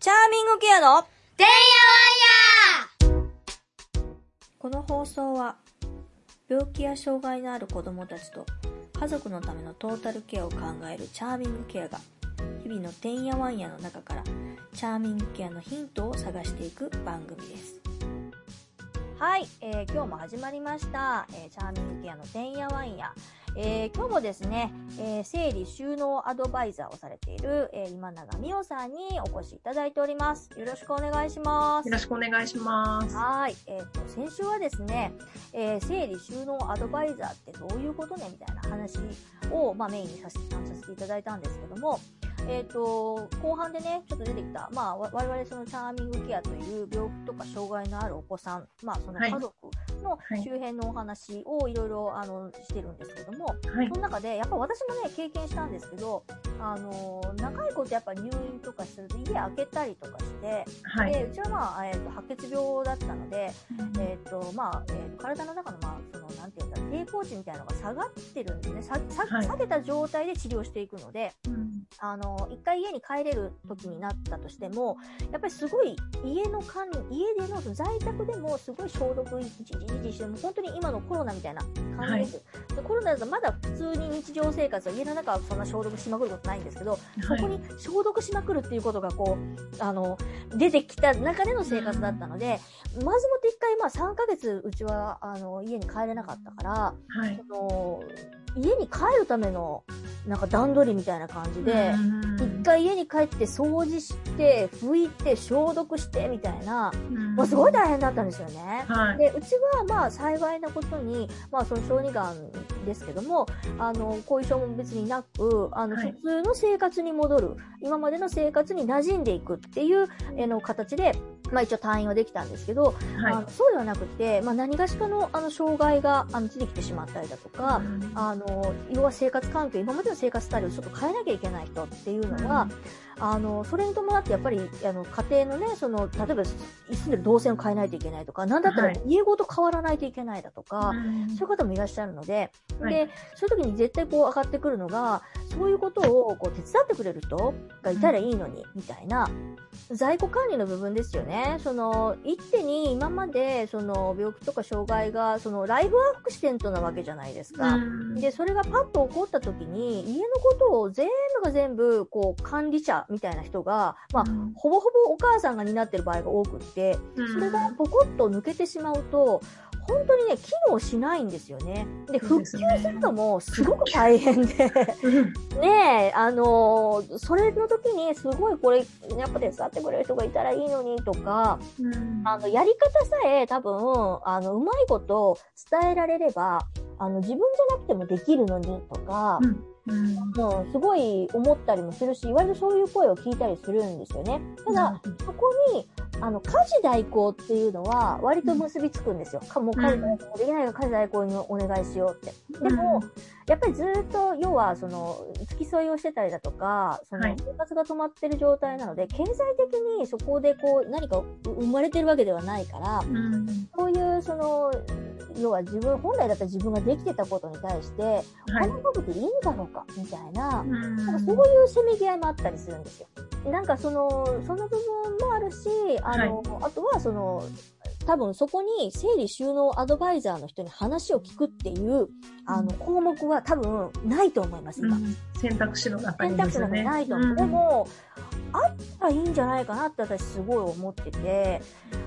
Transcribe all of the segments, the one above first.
チャーミングケアのてんやわんやこの放送は病気や障害のある子供たちと家族のためのトータルケアを考えるチャーミングケアが日々のてんやわんやの中からチャーミングケアのヒントを探していく番組です。はい、えー今日も始まりました、えーチャーミングケアのてんやわんや。えー今日もですね、えー整理収納アドバイザーをされている、えー今永美桜さんにお越しいただいております。よろしくお願いしますよ。ろしくお願いします。はい。えっ、と、先週はですね、えー整理収納アドバイザーってどういうことね？みたいな話を、まあ、メインにさせさせていただいたんですけども、えっ、と、後半でね、ちょっと出てきた、まあ、わ我々そのチャーミングケアという病気とか障害のあるお子さん、まあ、そのはい。家族のはい。周辺のお話をいろいろ、あの、してるんですけども、はい。そ。の中で、やっぱ私もね、経験したんですけど、あの、長いことやっぱ入院とかすると家開けたりとかして、はい。でうちはまあ、えー、と白血病だったので、えーとまあえーと体の中の,、まあ、そのなんていうんだ抵抗値みたいなのが下がってるんですね。ささはい。下げた状態で治療していくのでうん。あの一回家に帰れる時になったとしてもやっぱりすごい家の管理家での在宅でもすごい消毒一時一時しても本当に今のコロナみたいな感じです、でコロナだとまだ普通に日常生活は家の中はそんな消毒しまくることないんですけどそこに消毒しまくるっていうことがこう、あの、出てきた中での生活だったので、まずもって一回、まあ3ヶ月うちは、あの、家に帰れなかったから、はい。その、家に帰るための、なんか段取りみたいな感じで、一回家に帰って掃除して、拭いて、消毒して、みたいな、もうすごい大変だったんですよね。はい。でうちはまあ幸いなことに、まあ、その小児がんですけどもあの後遺症も別になくあの、はい普通の生活に戻る今までの生活に馴染んでいくっていうえの形で、まあ、一応退院はできたんですけど、あはのそうではなくて、まあ、何がしかのあの障害があの出てきてしまったりだとか、い。あの要は生活環境今までの生活スタイルをちょっと変えなきゃいけない人っていうのは、あのそれに伴ってやっぱりあの家庭のねその例えば住んでる動線を変えないといけないとかなんだったらはい家ごと変わらないといけないだとか、うんそういう方もいらっしゃるので、はいでそういう時に絶対こう上がってくるのがそういうことをこう手伝ってくれる人がいたらいいのに、みたいな在庫管理の部分ですよね。その一手に今までその病気とか障害がそのライフアクシデントなわけじゃないですか。うんで、それがパッと起こった時に、家のことを全部が全部、こう、管理者みたいな人が、まあ、うん。ほぼほぼお母さんが担ってる場合が多くって、それがポコッと抜けてしまうと、本当にね、機能しないんですよね。で、復旧するのもすごく大変で、うん。ねえ、あのーそれの時にすごいこれ、やっぱ手伝ってくれる人がいたらいいのにとか、うん。あの、やり方さえ多分、あの、うまいこと伝えられれば、あの、自分じゃなくてもできるのにとか、うんうん、すごい思ったりもするし、割とそういう声を聞いたりするんですよね。ただ、そこに、あの、家事代行っていうのは割と結びつくんですよ。かもう家事代行できないから家事代行にお願いしようって。でも、やっぱりずっと、要は、その、付き添いをしてたりだとか、そのはい、生活が止まってる状態なので、経済的にそこでこう、何か生まれてるわけではないから、うん。そういう、その、要は自分、本来だったら自分ができてたことに対して、はい。こんなことでいいんだろうか、みたいな、うん。なんかそういうせめぎ合いもあったりするんですよ。なんかその、その部分もあるし、あの、あとはその、多分そこに整理収納アドバイザーの人に話を聞くっていう、あの、項目は多分ないと思います、今。うん選択肢の中選にね。択肢がないと思う。でも、あったらいいんじゃないかなって私すごい思ってて、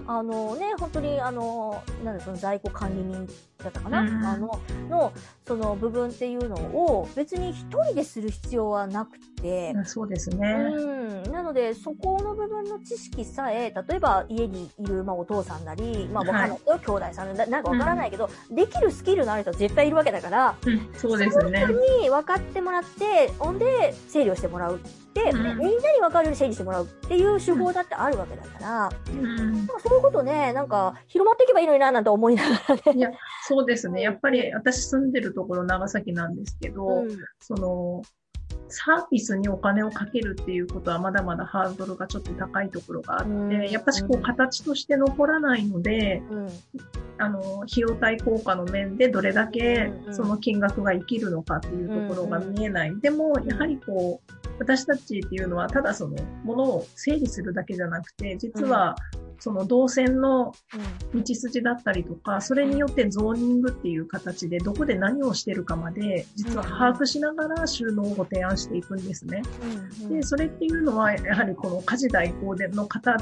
あのね、本当にあの、なんだその在庫管理人だったかな、うんあの、の、その部分っていうのを別に一人でする必要はなくて、うんそうですね。うん、なので、そこの部分の知識さえ、例えば家にいる、まあ、お父さんなり、まあ、わかんない。兄弟さんななんかわからないけど、できるスキルのある人は絶対いるわけだから、うん。そうですね。に分かってもらって、ほんで、整理をしてもらうって、うん。みんなに分かるように整理してもらうっていう手法だってあるわけだから、うん。そういうことね、なんか広まっていけばいいのにな、なんて思いながらね。そうですね。やっぱり私住んでるところ長崎なんですけど、うんその、サービスにお金をかけるっていうことはまだまだハードルがちょっと高いところがあって、うんやっぱしこう形として残らないので、うん。あの、費用対効果の面でどれだけその金額が生きるのかっていうところが見えない。でも、やはりこう、私たちっていうのはただそのものを整理するだけじゃなくて、実はその動線の道筋だったりとか、それによってゾーニングっていう形でどこで何をしてるかまで、実は把握しながら収納をご提案していくんですね。うん。で、それっていうのは、やはりこの家事代行での方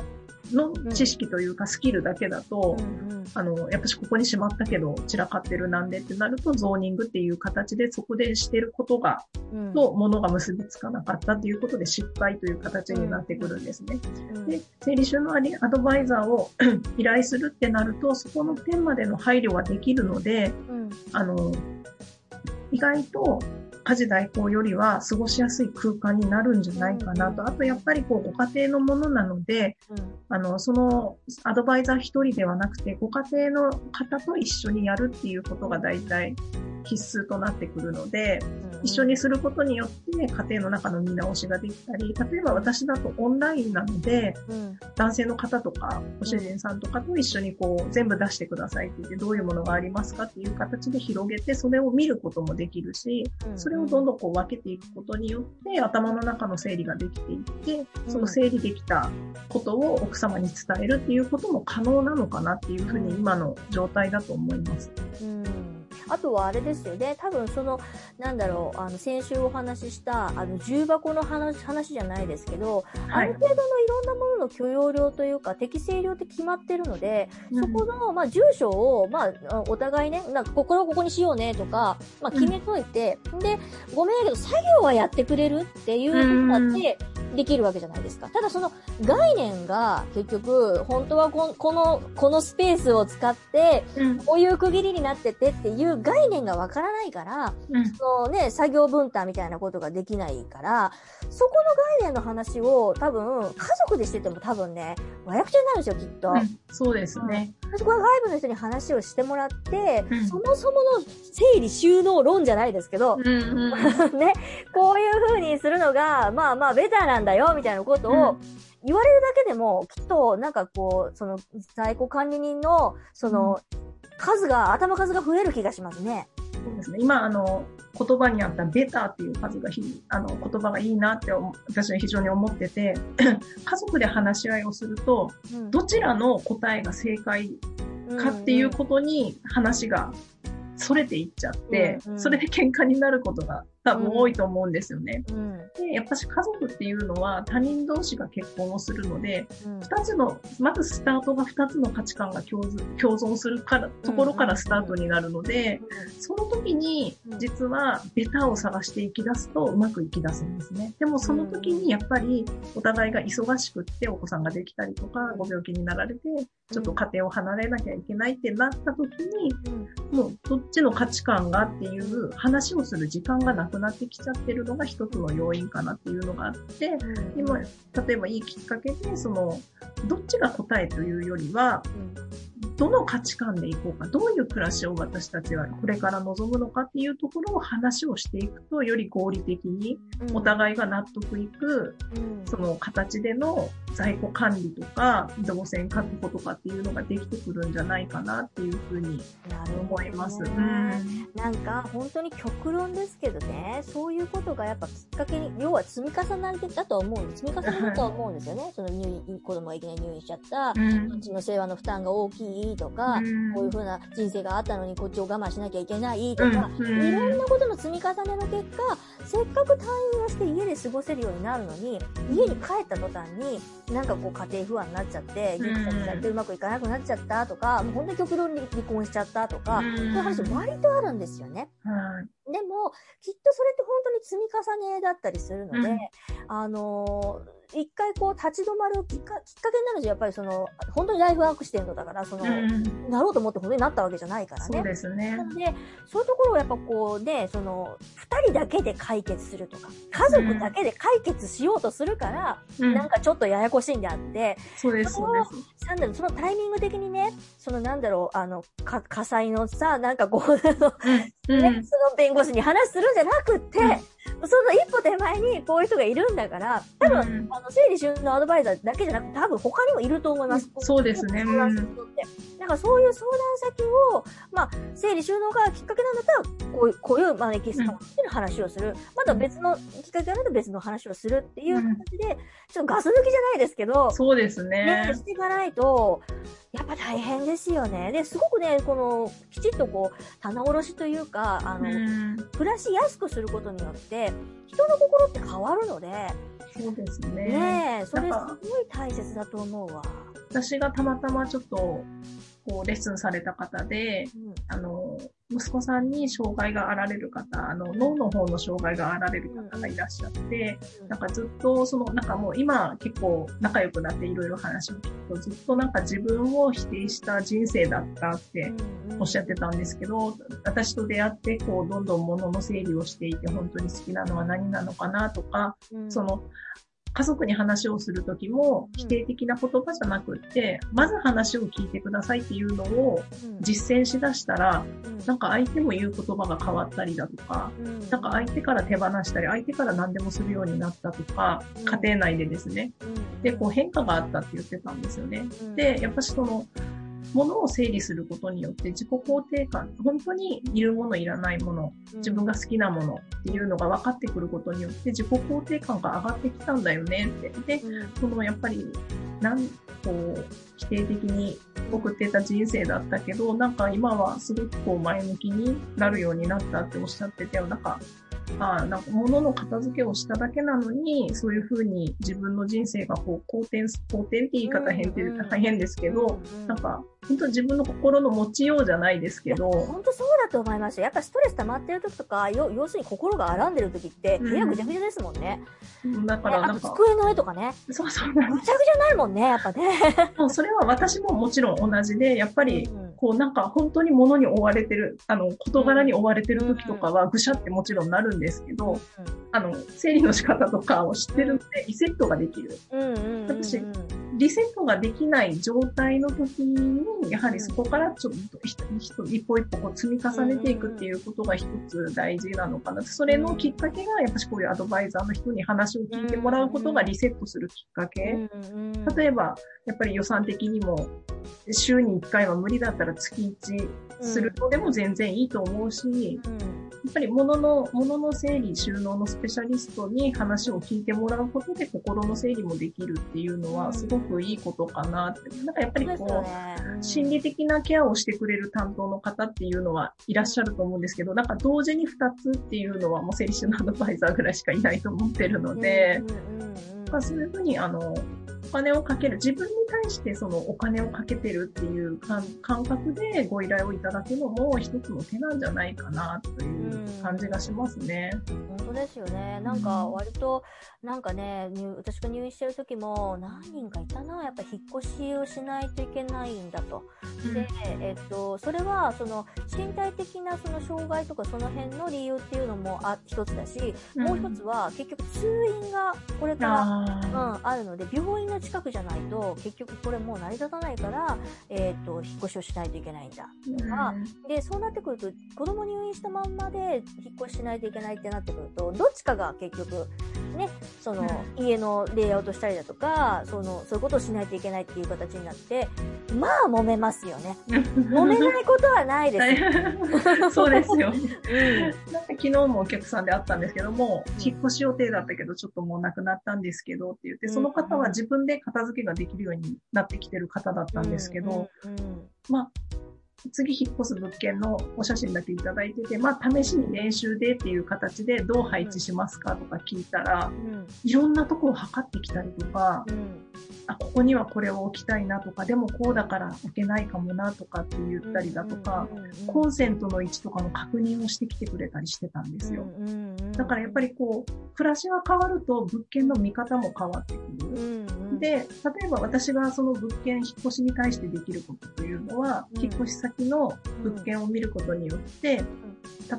の知識というかスキルだけだと、うんうん。あの、やっぱしここにしまったけど散らかってるなんでってなると、ゾーニングっていう形でそこでしてることが、うん。と物が結びつかなかったということで失敗という形になってくるんですね。うんで、整理収納アドバイザーを 依頼するってなると、そこの点までの配慮はできるので、うん。あの、意外と家事代行よりは過ごしやすい空間になるんじゃないかなと。あとやっぱりこうご家庭のものなので、あの、そのアドバイザー一人ではなくて、ご家庭の方と一緒にやるっていうことが大体必須となってくるので、一緒にすることによって家庭の中の見直しができたり、例えば私だとオンラインなので、うん。男性の方とか、ご主人さんとかと一緒にこう、全部出してくださいって言って、どういうものがありますかっていう形で広げて、それを見ることもできるし、それをどんどんこう分けていくことによって、頭の中の整理ができていって、その整理できたことを奥様に伝えるっていうことも可能なのかなっていうふうに今の状態だと思います。うんあとはあれですよね。多分その、なんだろう、あの、先週お話しした、あの、重箱の話、話じゃないですけど、あはいる。程度のいろんなものの許容量というか、適正量って決まってるので、そこの、まあ、住所を、まあ、お互いね、なんか、ここをここにしようねとか、まあ、決めといて、で、ごめんやけど、作業はやってくれるっていうことだって、できるわけじゃないですか。ただその概念が結局、本当はここの、このスペースを使って、うんこういう区切りになっててっていう概念がわからないから、うん。そのね、作業分担みたいなことができないから、そこの概念の話を多分、家族でしてても多分ね、和訳者になるんですよ、きっと。うん。そうですね。そこは外部の人に話をしてもらって、うん。そもそもの整理収納論じゃないですけど、うんうん。ね、こういう風にするのが、まあまあベターなんだよ、みたいなことを言われるだけでも、きっと、なんかこう、その、在庫管理人の、その、数が、頭数が増える気がしますね。そうですね。今、あの、言葉にあったベターっていう数がひ、あの、言葉がいいなって思私は非常に思ってて、家族で話し合いをすると、うんどちらの答えが正解かっていうことに話がそれていっちゃって、うんうんそれで喧嘩になることが多分多いと思うんですよね。うん。で、やっぱし家族っていうのは他人同士が結婚をするので、うん。二つの、まずスタートが二つの価値観が共存共存するから、ところからスタートになるので、その時にうん実はベタを探していき出すとうまくいき出すんですね。でもその時にやっぱりお互いが忙しくってお子さんができたりとかご病気になられてちょっと家庭を離れなきゃいけないってなった時にうんもうどっちの価値観がっていう話をする時間がなくなってきちゃってるのが一つの要因かなっていうのがあって、うん。今、例えばいいきっかけで、その、どっちが答えというよりは、どの価値観でいこうか、どういう暮らしを私たちはこれから望むのかっていうところを話をしていくと、より合理的にうんお互いが納得いく、うん。その形での在庫管理とか、動線確保とかっていうのができてくるんじゃないかなっていうふうに思います。ね。うん。なんか本当に極論ですけどね、そういうことがやっぱきっかけに、要は積み重なりだとは思うんです。積み重なりだとは思うんですよね。その入院、子供がいきなり入院しちゃった、うん。こっちの世話の負担が大きいとか、うん。こういう風な人生があったのにこっちを我慢しなきゃいけないとか、うん。いろんなことの積み重ねの結果、せっかく退院をして過ごせるようになるのに、家に帰った途端に、なんかこう家庭不安になっちゃって、うん。ギクシャクされてうまくいかなくなっちゃったとか、もう本当に極論に離婚しちゃったとか、うん。そういう話割とあるんですよね。はい。でも、きっとそれって本当に積み重ねだったりするので、うん。あのー一回こう立ち止まるきっかきっかけになるんですよ。やっぱりその、本当にライフワークしてるのだから、その、うんなろうと思って本当になったわけじゃないからね。そうですねな。ので、そういうところをやっぱこうね、その、二人だけで解決するとか、家族だけで解決しようとするから、うんなんかちょっとややこしいんであって、そうです、そうです。なんだろう、そのタイミング的にね、そのなんだろう、あの、か火災のさ、なんかこう、ね、その弁護士に話するんじゃなくて、うんその一歩手前にこういう人がいるんだから、多分、うん。あの、整理収納アドバイザーだけじゃなくて、多分他にもいると思います。そうですね。相談する人って。だからそういう相談先を、まあ、整理収納がきっかけなんだったら、こういう、こういう招き様っていうの話をする。また別のきっかけがあると別の話をするっていう形で、ちょっとガス抜きじゃないですけど、そうですね、ね。していかないと、やっぱ大変ですよね。で、すごくね、この、きちっとこう、棚卸しというか、あの、うん暮らしやすくすることによって、人の心って変わるので、そうですね。ねえ、それすごい大切だと思うわ。私がたまたまちょっと、こう、レッスンされた方で、うん。あの、息子さんに障害があられる方、あの、脳の方の障害があられる方がいらっしゃって、なんかずっと、その、なんかもう今結構仲良くなっていろいろ話を聞くと、ずっとなんか自分を否定した人生だったっておっしゃってたんですけど、私と出会って、こう、どんどん物の整理をしていて、本当に好きなのは何なのかなとか、うん。その、家族に話をするときも否定的な言葉じゃなくって、まず話を聞いてくださいっていうのをうん。実践しだしたら、うん。なんか相手も言う言葉が変わったりだとか、うん。なんか相手から手放したり、相手から何でもするようになったとか、うん。家庭内でですね。うん。で、こう変化があったって言ってたんですよね。うん。で、やっぱしその、物を整理することによって自己肯定感、本当にいるものいらないもの、自分が好きなものっていうのが分かってくることによって自己肯定感が上がってきたんだよねって。で、うんそのやっぱり、なん、こう、否定的に送ってた人生だったけど、なんか今はすごくこう前向きになるようになったっておっしゃってて、なんか、ああ、なんか物の片付けをしただけなのに、そういうふうに自分の人生がこう、好転、好転って言い方変って言うと変ですけど、うんなんか、本当自分の心の持ちようじゃないですけど、本当そうだと思います。よやっぱストレス溜まってる時とかよ要するに心が荒んでる時ってうん。部屋ぐちゃぐちゃですもんね、だかねあらなんか、と机の上とかね。そうそうぐちゃぐちゃになるもんねやっぱね、す。もうそれは私ももちろん同じで、やっぱり、うんこうなんか本当に物に追われてる、あの、事柄に追われてる時とかはぐしゃってもちろんなるんですけど、あの、整理の仕方とかを知ってるんで、リセットができる。私リセットができない状態の時に、やはりそこからちょっと一歩一歩こう積み重ねていくっていうことが一つ大事なのかな。それのきっかけが、やっぱしこういうアドバイザーの人に話を聞いてもらうことがリセットするきっかけ。例えば、やっぱり予算的にも、週に1回は無理だったら月1するのでも全然いいと思うし、やっぱり物の、物の整理、収納のスペシャリストに話を聞いてもらうことで心の整理もできるっていうのはすごくいいことかなって。なんかやっぱりこう、心理的なケアをしてくれる担当の方っていうのはいらっしゃると思うんですけど、なんか同時に2つっていうのはもう整理収納アドバイザーぐらいしかいないと思ってるので、まあ、そういうふうにあの、お金をかける、自分に対してそのお金をかけてるっていう感感覚でご依頼をいただくのも一つの手なんじゃないかなという感じがしますね。本当ですよね。なんか割と、なんかね、入私が入院してる時も何人かいたな。やっぱ引っ越しをしないといけないんだと。で、えっと、それはその身体的なその障害とかその辺の理由っていうのもあ一つだし、もう一つは結局通院がこれからあうん、あるので、病院の近くじゃないと、結局これもう成り立たないから、えっ、と、引っ越しをしないといけないんだ。ーあで、そうなってくると、子供入院したまんまで引っ越ししないといけないってなってくると、どっちかが結局、ね、その、家のレイアウトしたりだとか、その、そういうことをしないといけないっていう形になって、まあ揉めますよね。揉めないことはないです。そうですよ。うん。なんか昨日もお客さんで会ったんですけども、引っ越し予定だったけど、ちょっともうなくなったんですけどって言って、その方は自分で片付けができるようになってきてる方だったんですけど、うんうん。まあ、次引っ越す物件のお写真だけいただいてて、まあ、試しに練習でっていう形でどう配置しますかとか聞いたら、うん。いろんなとこを測ってきたりとか、うん。あ、ここにはこれを置きたいなとか、でもこうだから置けないかもなとかって言ったりだとか、うんうんうんコンセントの位置とかの確認をしてきてくれたりしてたんですよ。だからやっぱりこう、暮らしが変わると物件の見方も変わってくる。で、例えば私がその物件引っ越しに対してできることというのは、うん。引っ越し先の物件を見ることによって、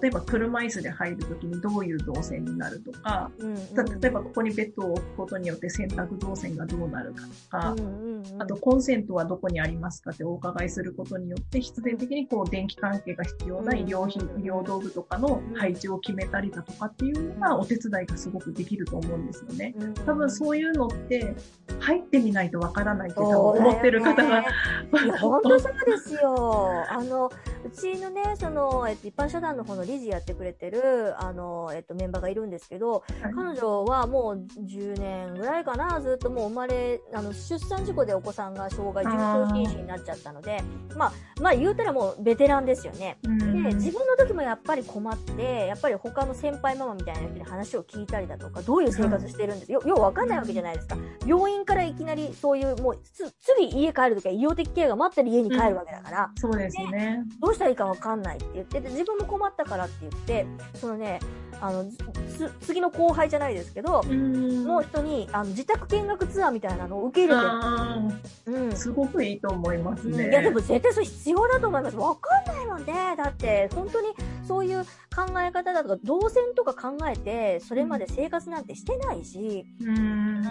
例えば車椅子で入るときにどういう動線になるとか、うんうん例えばここにベッドを置くことによって洗濯動線がどうなるかとか、うんうんうんあとコンセントはどこにありますかってお伺いすることによって必然的にこう電気関係が必要な医療品、うん医療道具とかの配置を決めたりだとかっていうのがお手伝いがすごくできると思うんですよね。うん多分そういうのって入ってみないとわからないって多分思ってる方が。いや、本当そうですよ。あの、うちのね、その、えっと、一般社団の方の理事やってくれてる、あの、えっと、メンバーがいるんですけど、はい彼女はもう10年ぐらいかな、ずっともう生まれ、あの、出産事故でお子さんが障害、重症瀕死になっちゃったので、まあ、まあ言うたらもうベテランですよね。うんで、自分の時もやっぱり困って、やっぱり他の先輩ママみたいな人に話を聞いたりだとか、どういう生活してるんですよ。ようわかんないわけじゃないですか。病院からいきなりそういう、もうつ、次家帰るときは医療的ケアが待ってる家に帰るわけだから、そうですね。どうしたらいいかわかんないって言って、で自分も困ったからって言って、そのね、あの、つ次の後輩じゃないですけど、うんの人にあの自宅見学ツアーみたいなのを受け入れてる。あうんーすごくいいと思いますね。いや、でも絶対それ必要だと思います。わかんないもんね。だって、本当にそういう考え方だとか、動線とか考えて、それまで生活なんてしてないし、うん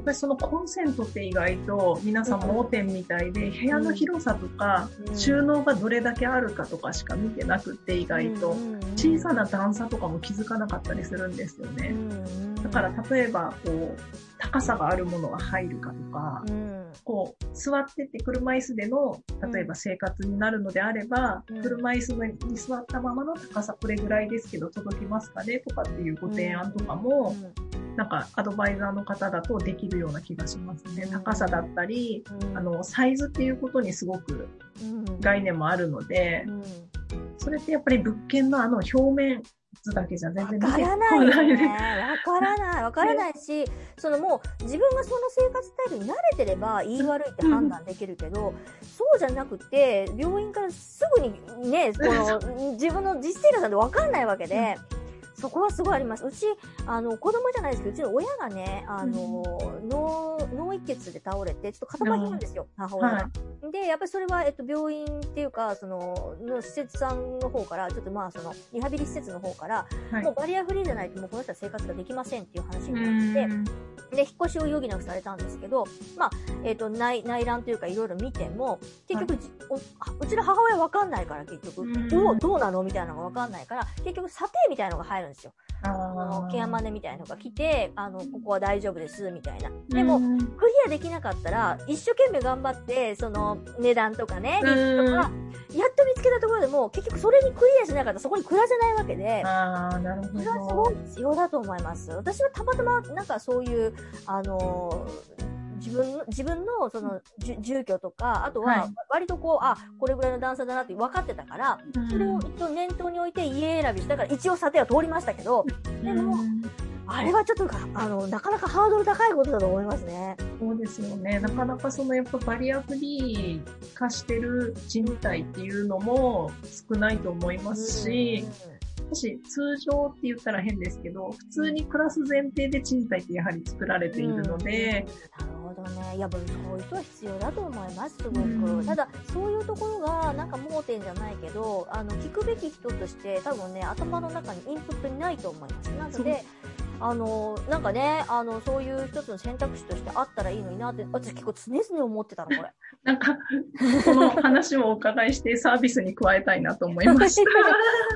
うん。やっぱりそのコンセントって意外と皆さん盲点みたいで、部屋の広さとか、うん収納がどれだけあるかとかしか見てなくって意外と、小さな段差とかも気づかなかったりするんですようね。んだから例えばこう高さがあるものが入るかとか、うん、こう座ってて車椅子での例えば生活になるのであれば、うん。車椅子に座ったままの高さこれぐらいですけど届きますかねとかっていうご提案とかも、なんかアドバイザーの方だとできるような気がしますね。うん。高さだったり、うん、あの、サイズっていうことにすごくうん、概念もあるのでう、ん。それってやっぱり物件のあの表面図だけじゃ全然わからないよね。からない。わからないし、そのもう自分がその生活スタイルに慣れてれば言い悪いって判断できるけど、そうじゃなくて、病院からすぐにね、この 自分の実生活なんてわかんないわけで、そこはすごいあります。うち、あの、子供じゃないですけど、うちの親がね、あの、脳、脳一血で倒れて、ちょっと肩麻痺なんですよ、母親が。で、やっぱりそれは、えっと、病院っていうか、その、の施設さんの方から、ちょっとまあ、その、リハビリ施設の方から、はい。もうバリアフリーじゃないと、もうこの人は生活ができませんっていう話うになって、ん。で、引っ越しを余儀なくされたんですけど、まあ、えっ、と、内、内覧というかいろいろ見ても、結局、じおうちの母親わかんないから結局、うん。どう、どうなの？みたいなのがわかんないから、結局査定みたいなのが入るんですよ。あの、ケアマネみたいなのが来て、あの、ここは大丈夫です、みたいな。でも、うんクリアできなかったら、一生懸命頑張って、その、値段とかね、リストとか、やっと見つけたところでも、結局それにクリアしなかったらそこに暮らせないわけで、ああ、なるほそれはすどごい。必要だと思います。私はたまたま、なんかそういう、あのー自分の、自分の、その、住居とか、あとは、はい。割とこう、あ、これぐらいの段差だなって分かってたから、それを一応念頭に置いて家選びしたから、一応査定は通りましたけど、でもうんあれはちょっとか、あの、なかなかハードル高いことだと思いますね。そうですよね。なかなかそのやっぱバリアフリー化してる賃貸っていうのも少ないと思いますし、もし通常って言ったら変ですけど、普通に暮らす前提で賃貸ってやはり作られているので、なるほどね。いや、そういう人は必要だと思います、すごく。うんただ、そういうところが、なんか盲点じゃないけど、あの、聞くべき人として、多分ね、頭の中にインプットにないと思います。なので、あの、なんかね、あの、そういう一つの選択肢としてあったらいいのになって、私結構常々思ってたの、これ。なんか、この話をお伺いしてサービスに加えたいなと思いました。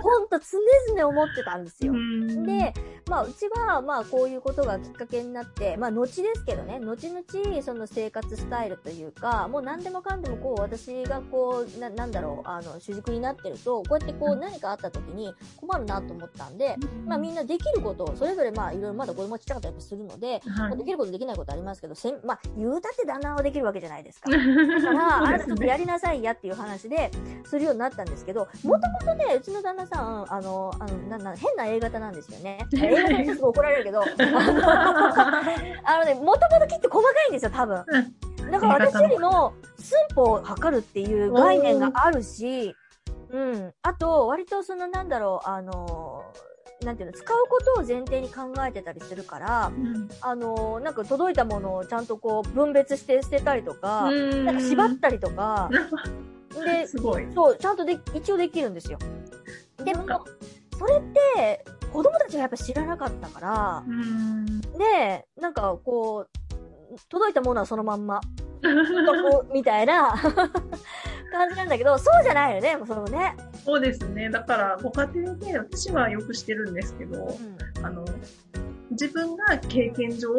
ほんと常々思ってたんですよ。うんで、まあ、うちは、まあ、こういうことがきっかけになって、まあ、後ですけどね、後々、その生活スタイルというか、もう何でもかんでも、こう、私がこう、な、なんだろう、あの、主軸になってると、こうやってこう、何かあった時に困るなと思ったんで、まあ、みんなできることを、それぞれ、まあ、いろいろまだ子供ちっちゃかったりするので、まあできることできないことありますけど、せんまあ、言うたって旦那はできるわけじゃないですか。だから、あなたちょっとやりなさいやっていう話で、するようになったんですけど、もともとね、うちの旦那さん、あの、あの、な、な、変な A 型なんですよね。A 型ってすごい怒られるけど、あのね、もともときって細かいんですよ、多分。だから私よりも、寸法を測るっていう概念があるし、うん。あと、割とその、なんだろう、あの、なんていうの、使うことを前提に考えてたりするから、あの、なんか届いたものをちゃんとこう、分別して捨てたりとか、なんか縛ったりとか、で、すごい。そう、ちゃんとで、一応できるんですよ。でもそれって、子供たちがやっぱ知らなかったからう、ん。で、なんかこう、届いたものはそのまんま、みたいな 感じなんだけど、そうじゃないよね、もうそのね。そうですね。だから、ご家庭で、私はよくしてるんですけど、あの、自分が経験上、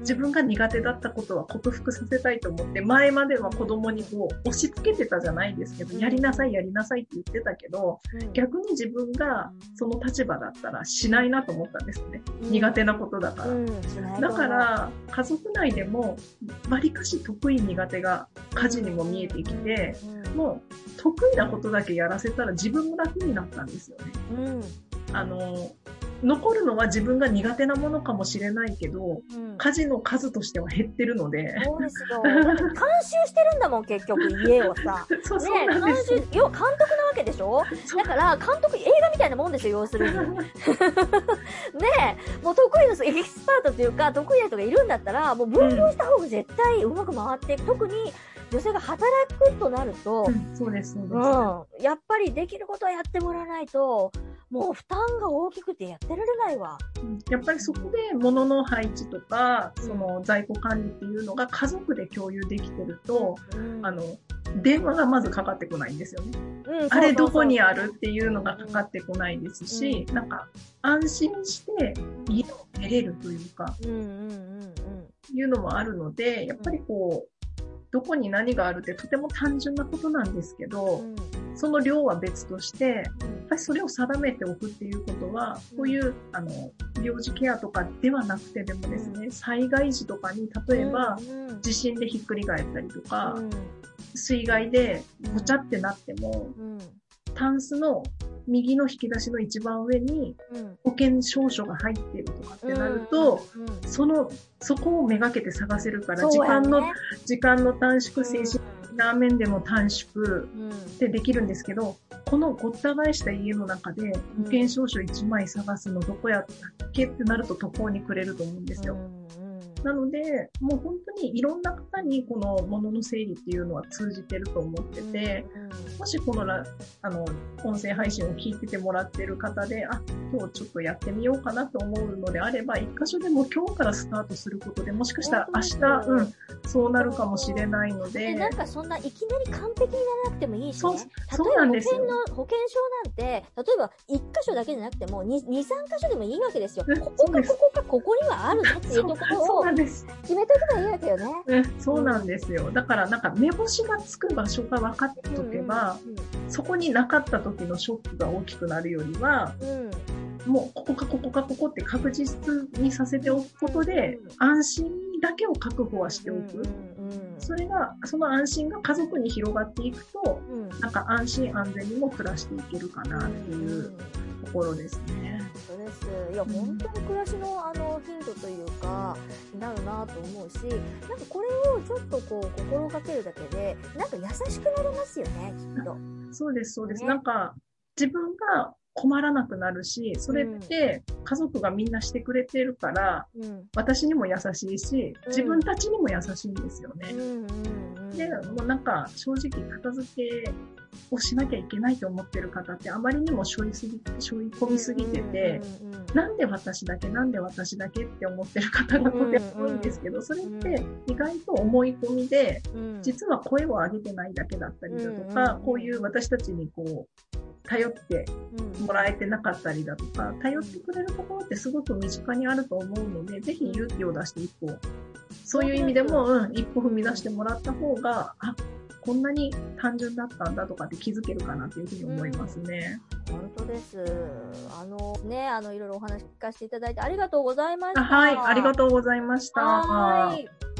自分が苦手だったことは克服させたいと思って、前までは子供にこう、押し付けてたじゃないですけど、うん。やりなさい、やりなさいって言ってたけど、うん。逆に自分がその立場だったらしないなと思ったんですね。苦手なことだから。だから、家族内でも、わりかし得意苦手が家事にも見えてきて、うん。もう得意なことだけやらせたら自分も楽になったんですよね。うん、あの、残るのは自分が苦手なものかもしれないけど、うん。家事の数としては減ってるので、そうですよ。監修してるんだもん、結局、家をさ。そうそうね監なんです。修、要は監督なわけでしょ？だから、監督、映画みたいなもんですよ、要するに。ねえ、もう得意のエキスパートというか、得意な人がいるんだったら、もう分業した方が絶対うまく回っていく。特に、女性が働くとなると、うんそうです、そうです。うん、やっぱりできることはやってもらわないと、もう負担が大きくてやってられないわ。やっぱりそこで物の配置とか、その在庫管理っていうのが家族で共有できてると、うんあの、電話がまずかかってこないんですよね。うんあれどこにある？るっていうのがかかってこないですし、なんか安心して家を出れるというか、うんうんうんいうのもあるので、やっぱりこう、どこに何があるってとても単純なことなんですけうど、ん。その量は別として、やっうん。ぱりそれを定めておくっていうことは、こういう、あの、幼児ケアとかではなくてでもですね、災害時とかに、例えば、うん地震でひっくり返ったりとかう、ん。水害でごちゃってなっても、うん。タンスの右の引き出しの一番上にうん。保険証書が入ってるとかってなると、その、そこをめがけて探せるから、時間の、時間の短縮、精神的な面でも短縮うん。ってできるんですけど、このごった返した家の中で保険証書1枚探すのどこやったっけってなると途方に暮れると思うんですよ。うんなので、もう本当にいろんな方にこの物の整理っていうのは通じてると思ってて、もしこのラあの音声配信を聞いててもらってる方で、あ、今日ちょっとやってみようかなと思うのであれば、一箇所でも今日からスタートすることで、もしかしたら明日、うんで、そうなるかもしれないので、で、なんかそんないきなり完璧にならなくてもいいしね。そう例えば保なんですよ。険の、保険証なんて、例えば1箇所だけじゃなくても2、2、3箇所でもいいわけですよ。うんここかここかここにはあるねっていうところそうをなんです。決めとけばいいわけよね。うんそうなんですよ。だからなんか目星がつく場所が分かっておけば、そこになかった時のショックが大きくなるよりは、うん。うん。もうここかここかここって確実にさせておくことで、安心だけを確保はしておく。うんそれが、その安心が家族に広がっていくと、うんうん。なんか安心安全にも暮らしていけるかなっていうところですね。そうです。いや、うん本当に暮らしの、あの、ヒントというか、になるなと思うし、なんかこれをちょっとこう、心がけるだけで、なんか優しくなりますよね、きっと。そうです、そうです。ねなんか、自分が困らなくなるし、それって家族がみんなしてくれてるから、うん。私にも優しいし、自分たちにも優しいんですよね。で、もうなんか正直片付けをしなきゃいけないと思ってる方ってあまりにも背負いすぎ、背負い込みすぎてて、なんで私だけ、なんで私だけって思ってる方がとても多いんですけど、それって意外と思い込みで、うん、実は声を上げてないだけだったりだとかうん、こういう私たちにこう、頼ってもらえてなかったりだとか、頼ってくれるところってすごく身近にあると思うので、ぜひ勇気を出して一歩、そういう意味でも、うん、一歩踏み出してもらった方が、あ、こんなに単純だったんだとかって気づけるかなというふうに思いますね。本当です。あの、ね、あの、いろいろお話聞かせていただいてありがとうございました。あはい、ありがとうございました。はーい。